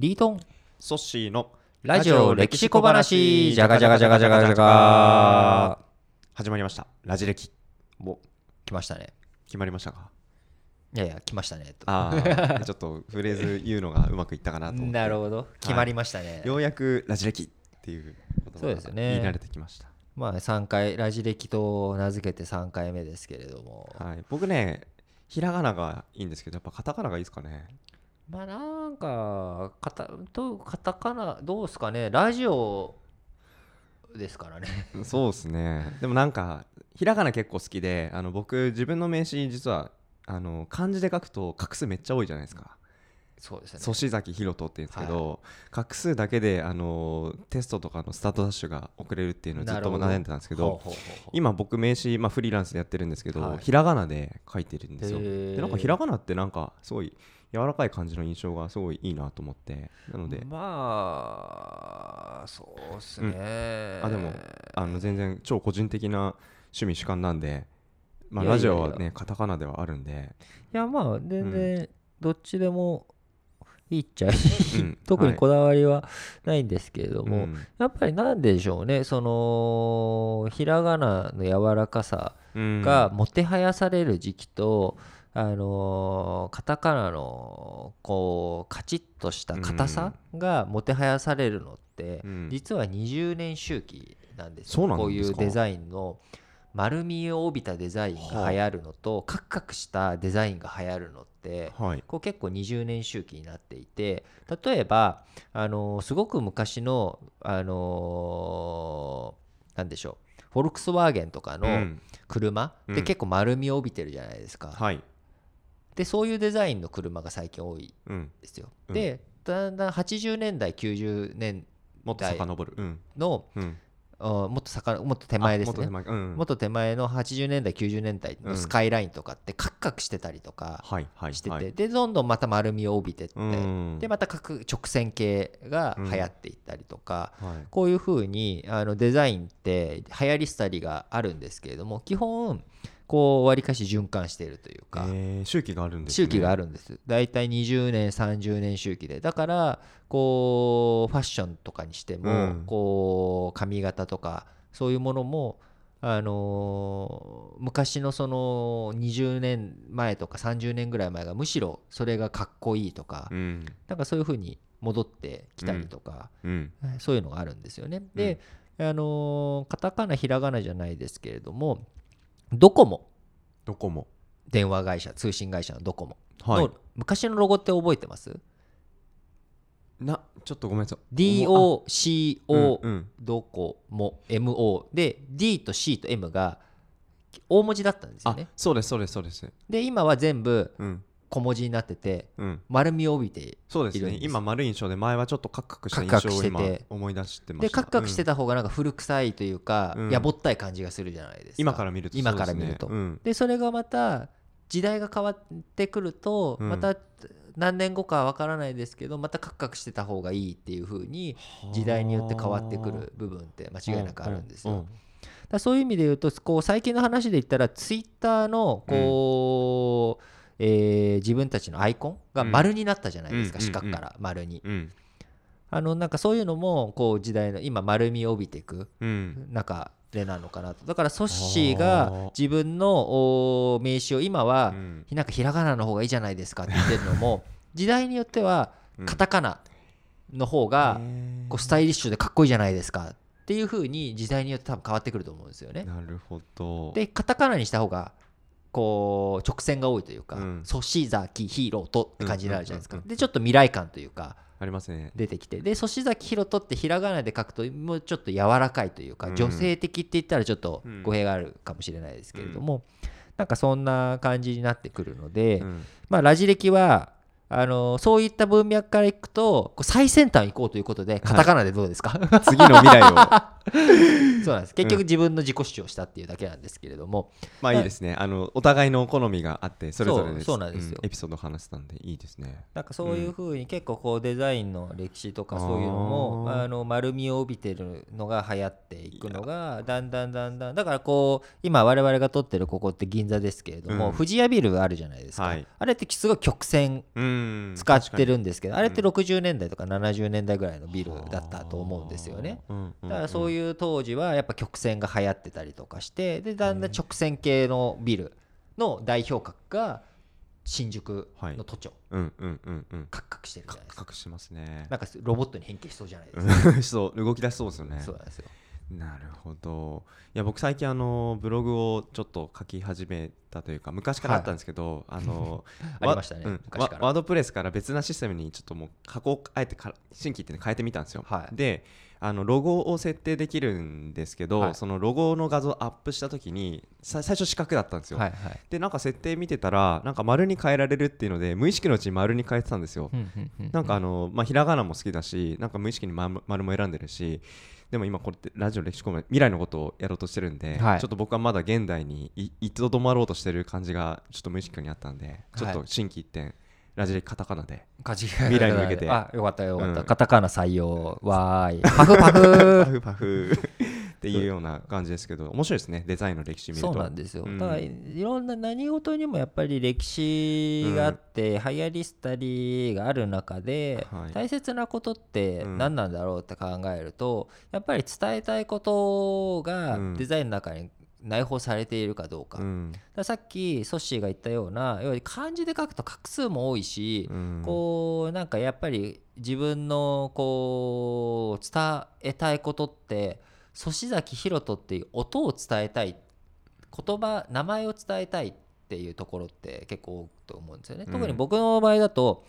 リートン。ソッシーのラジオ歴史小話。じゃがじゃがじゃがじゃがじゃが始まりました。ラジ歴。お来ましたね。決まりましたか？いやいや来ましたね。とああ ちょっとフレーズ言うのがうまくいったかなと思って。なるほど。決まりましたね、ようやくラジ歴っていう言葉そうですね。言い慣れてきました。まあ3回ラジ歴と名付けて3回目ですけれども。はい。僕ねひらがながいいんですけどやっぱカタカナがいいですかねまあなんかカタとカタカナどうですかねラジオですからね。そうですね。でもなんかひらがな結構好きであの僕自分の名刺実はあの漢字で書くと画数めっちゃ多いじゃないですか。そうですね。粗志崎弘人って言うんですけど、画数だけであのテストとかのスタートダッシュが遅れるっていうのをずっと悩んでたんですけど今僕名刺、まあ、フリーランスでやってるんですけど、はい。ひらがなで書いてるんですよ。でなんかひらがなってなんかすごい柔らかい感じの印象がすごいいいなと思って。なので、まあそうっすね、あでもあの全然超個人的な趣味主観なんで、まあ、ラジオはねカタカナではあるんで、いやまあ全然どっちでもいいっちゃい。い、うん。特にはい。こだわりはないんですけれども、うん。やっぱりなんでしょうねそのひらがなの柔らかさうん。がもてはやされる時期と、あのーカタカナのこうカチッとした硬さがもてはやされるのって、うん。実は20年周期なんですよ。こういうデザインの丸みを帯びたデザインが流行るのと、カクカクしたデザインが流行るのってはい。こう結構20年周期になっていて例えば、あのーすごく昔の、あのーでしょうフォルクスワーゲンとかのうん。車ってうん。結構丸みを帯びてるじゃないですか、はいでそういうデザインの車が最近多いうん。んですよ、うん。でだんだん80年代90年もっと遡る。うん。のもっとさかもっと手前ですね。あもっと手前。うん。もっと手前の80年代90年代のスカイラインとかってカクカクしてたりとかしてて、はい。でどんどんまた丸みを帯びてって、うん。でまた各直線形が流行っていったりとか、はい。こういうふうにあのデザインって流行り廃りがあるんですけれども基本こうわりかし循環しているというか、えー周期があるんですね。周期があるんです。だいたい20年30年周期で。だからこうファッションとかにしても、うん。こう髪型とかそういうものもあのー昔のその20年前とか30年ぐらい前がむしろそれがかっこいいとか、うん。なんかそういうふうに戻ってきたりとか、うん。そういうのがあるんですよね。で、あのーカタカナひらがなじゃないですけれどもドコモ。どこも電話会社通信会社のドコモ。はい。の昔のロゴって覚えてます？なちょっとごめんなさい ?DOCO うんうん。ドコモ。MO で D と C と M が大文字だったんですよあね。そうですそうですそうです。で今は全部うん小文字になっててうん。丸みを帯びているんです。ね今丸い印象で前はちょっとカクカクした印象を今思い出してまでした。カクカクしてた方がなんか古臭いというか、うん。やぼったい感じがするじゃないですか。今から見ると今から見ると。そうでそれがまた時代が変わってくると、うん。また何年後かは分からないですけどまたカクカクしてた方がいいっていう風に時代によって変わってくる部分って間違いなくあるんですよ。ううだそういう意味で言うとこう最近の話で言ったらツイッターのこう、えー自分たちのアイコンが丸になったじゃないですか、うん四角から丸に。うん。あのなんかそういうのもこう時代の今丸みを帯びていくうん。中でなのかなと。だからソッシーが自分のお名刺を今はうん。なんかひらがなの方がいいじゃないですかって言ってるのも 時代によってはうん。カタカナの方がこうスタイリッシュでかっこいいじゃないですかっていう風に時代によって多分変わってくると思うんですよね。なるほど。でカタカナにした方がこう直線が多いというかうん「ソシザキヒーロート」って感じになるじゃないですか。うんうんうんうん。でちょっと未来感というかありますね。出てきて。で粗志崎ひろとってひらがなで書くともうちょっと柔らかいというか、うん。女性的って言ったらちょっとうん。語弊があるかもしれないですけれども、なんかそんな感じになってくるので、うん。まあラジ歴はあのそういった文脈からいくと最先端行こうということでカタカナでどうですか、次の未来を そうなんです。結局自分の自己主張したっていうだけなんですけれども、まあいいですね。あのお互いの好みがあってそれぞれです。そうなんですよ。エピソードを話せたんでいいですね。なん。かそういうふうに結構こうデザインの歴史とかそういうのもあーあの丸みを帯びてるのが流行っていくのがだんだんだんだんだからこう今我々が撮ってるここって銀座ですけれども、うん。富士屋ビルあるじゃないですか、はい。あれってすごい曲線うん。使ってるんですけど、あれってうん60年代とか70年代ぐらいのビルだったと思うんですよね。だからそうういう当時はやっぱ曲線が流行ってたりとかしてでだんだん直線系のビルの代表格が新宿の都庁、んうんうんうんうん。カクカクしてるじゃないですか。隠しますね。なんかロボットに変形しそうじゃないですか、そう動き出しそうですよね。そうなんですよなるほど。いや僕最近あのブログをちょっと書き始めたというか昔からあったんですけど、あの ありましたね。わうんワワードプレスから別なシステムにちょっともう加工あえてから新規っていうの変えてみたんですよ、はい。であのロゴを設定できるんですけど、はい。そのロゴの画像をアップした時にさ最初四角だったんですよ、はいはい。でなんか設定見てたらなんか丸に変えられるっていうので無意識のうちに丸に変えてたんですよ、なんかあの、まあ、ひらがなも好きだしなんか無意識に丸丸も選んでるしでも今これってラジオ歴史コメ未来のことをやろうとしてるんで、はい。ちょっと僕はまだ現代にいいとどまろうとしてる感じがちょっと無意識にあったんでちょっと心機一転、ラジ歴カタカナでカジ未来に向けて。あよかったよかった、うん。カタカナ採用。わーい。パフパパフフパフっていうような感じですけど面白いですねデザインの歴史見ると。そうなんですよ、うん。だからいろんな何事にもやっぱり歴史があって、流行りしたりがある中で、はい。大切なことってうん。何なんだろうって考えると、やっぱり伝えたいことがうん。デザインの中に内包されているかどうか,、うん。さっきソッシーが言ったような要は漢字で書くと画数も多いし、うん。こうなんかやっぱり自分のこう伝えたいことって粗志崎弘人っていう音を伝えたい言葉名前を伝えたいっていうところって結構多いと思うんですよね。うん。特に僕の場合だと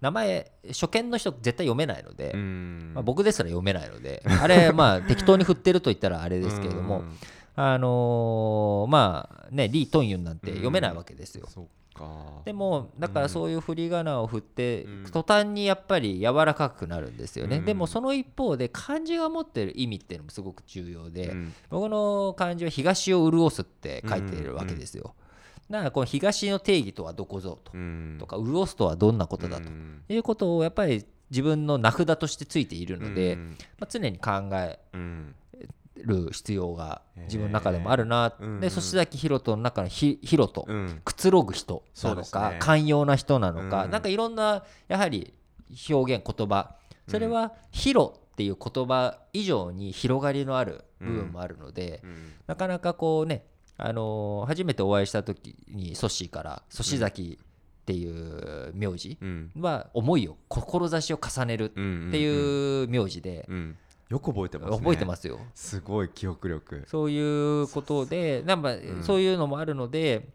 名前初見の人絶対読めないので、うん。まあ、僕ですら読めないのであれまあ適当に振ってると言ったらあれですけれども、うん。あのーまあねリー・トンユンなんて読めないわけですよ。そっかでもだからそういう振り仮名を振って、うん。途端にやっぱり柔らかくなるんですよね、うん。でもその一方で漢字が持ってる意味っていうのもすごく重要で、うん。僕の漢字は東を潤すって書いているわけですよ、だからこの東の定義とはどこぞと,、うん。とか潤すとはどんなことだとうん。いうことをやっぱり自分の名札としてついているので、うん。まあ、常に考えうんる必要が自分の中でもあるな、うんで粗志崎弘人の中のひ弘人、うん。くつろぐ人なのか、ね。寛容な人なのか、うん。なんかいろんなやはり表現言葉。それは「広」っていう言葉以上に広がりのある部分もあるので、うん。なかなかこうね、あのー初めてお会いした時にソッシーから「粗志崎」っていう名字うん。は思いを志を重ねるってうんいう名字でうんよく覚えてますね。覚えてますよ。すごい記憶力。そういうことでなんかん。そういうのもあるので、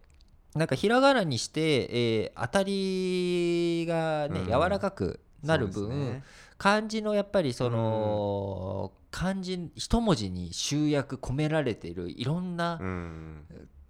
なんかひらがなにして、えー当たりがね、うん。柔らかくなる分、ね。漢字のやっぱりその、漢字一文字に集約込められているいろんなうん。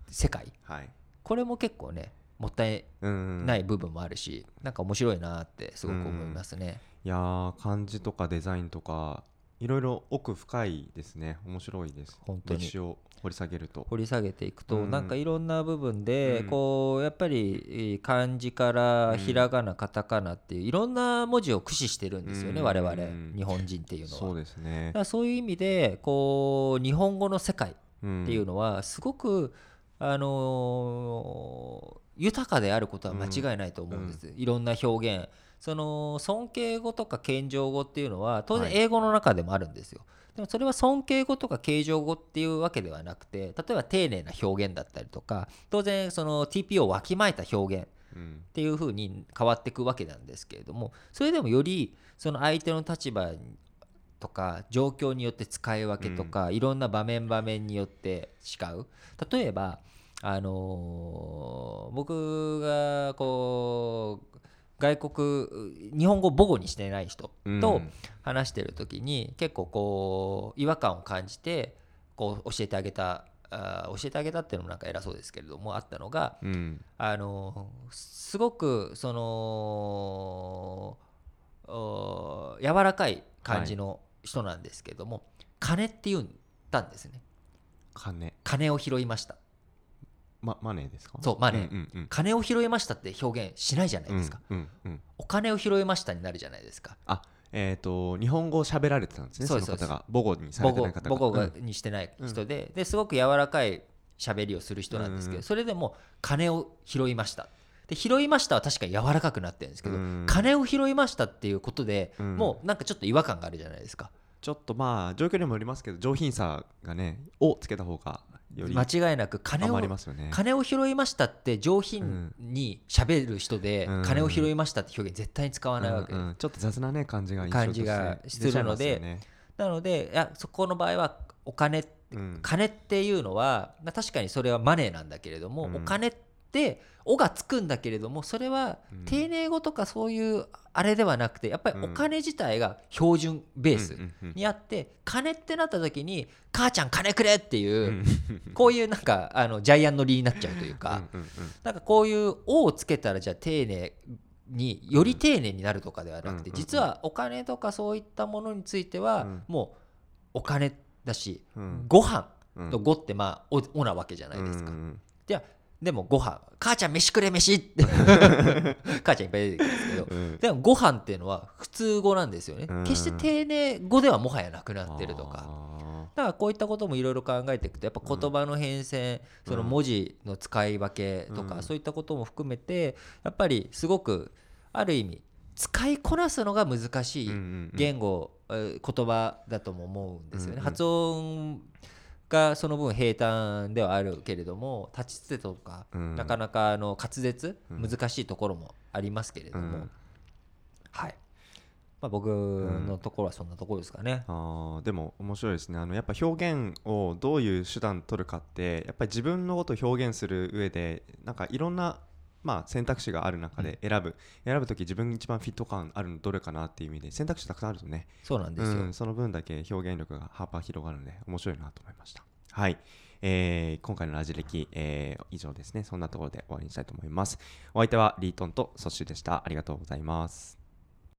世界、はい。これも結構ねもったいうんない部分もあるし、なんか面白いなってすごく思いますね。いやー漢字とかデザインとかいろいろ奥深いですね。面白いです。本当に。歴史を掘り下げると。掘り下げていくと、うん。なんかいろんな部分で、うん。こうやっぱりえー漢字からひらがな、カタカナっていういろんな文字を駆使してるんですよね、うん。我々。日本人っていうのは。そうですね。だからそういう意味でこう日本語の世界っっていうのはすごく、あのー豊かであることは間違いないと思うんです、いろんな表現。その尊敬語とか謙譲語っていうのは当然はい。英語の中でもあるんですよ、でもそれは尊敬語とか敬譲語っていうわけではなくて例えば丁寧な表現だったりとか当然その TP をわきまえた表現うんっていう風に変わっていくわけなんですけれどもそれでもよりその相手の立場とか状況によって使い分けとか、いろんな場面場面によって違う。例えばあのー僕がこう外国日本語を母語にしてない人と話してる時に結構こう違和感を感じてこう教えてあげたあー教えてあげたっていうのもなんか偉そうですけれどもあったのがうん。あのすごくそのお柔らかい感じの人なんですけども、金って言ったんですね。金。金を拾いましたまマネーですか？そうマネー。うんうんうん。金を拾いましたって表現しないじゃないですか、うんうんうんお金を拾いましたになるじゃないですか。あえー、と日本語を喋られてたんですねそですそうの方が。母語にされてない方が。母語にしてない人で,、ですごく柔らかい喋りをする人なんですけど、うんそれでも金を拾いました。で拾いましたは確かに柔らかくなってるんですけど、うん。金を拾いましたっていうことで、うん。もうなんかちょっと違和感があるじゃないですか。ちょっとまあ状況にもよりますけど上品さがね「を」つけた方が間違いなく金をね。金を拾いましたって上品に喋る人で、うん。金を拾いましたって表現絶対に使わないわけ、うんうん。ちょっと雑なね感じが感じがするのでね。なのでいやそこの場合はお金うん。金っていうのはまあ確かにそれはマネーなんだけれども、うん。お金って「お」がつくんだけれどもそれはうん。丁寧語とかそういうあれではなくてやっぱりお金自体が標準ベースにあって金ってなった時に「母ちゃん金くれ!」っていう、うん。こういうなんかあのジャイアン乗りになっちゃうというか、なんかこういう「お」をつけたらじゃあ丁寧により丁寧になるとかではなくてうん実はお金とかそういったものについてはうん。もうお金だしうん。ご飯うん。と「ご」ってまあおおなわけじゃないですか。ではでもご飯。母ちゃん飯くれ飯。っ て母ちゃんいっぱい出てくるんですけど。うん。でもご飯っていうのは普通語なんですよね。うん。決して丁寧語ではもはやなくなってるとか。あだからこういったこともいろいろ考えていくとやっぱ言葉の変遷、その文字の使い分けとか、うん。そういったことも含めてやっぱりすごくある意味使いこなすのが難しい言語、えー言葉だとも思うんですよね。うんうん。発音がその分平坦ではあるけれども立ちつてとか、うん。なかなかあの滑舌うん。難しいところもありますけれども、うん。はい、まあ、僕のところはそんなところですかね。あーでも面白いですね。あのやっぱ表現をどういう手段取るかってやっぱり自分のことを表現する上でなんかいろんなまあ選択肢がある中で選ぶ、選ぶ時自分に一番フィット感あるのどれかなっていう意味で選択肢たくさんあるとね。そうなんですよ、うん、その分だけ表現力が幅広がるので面白いなと思いました。はい、えー今回のラジ歴、えー以上ですね。そんなところで終わりにしたいと思います。お相手はリートンとソッシュでした。ありがとうございます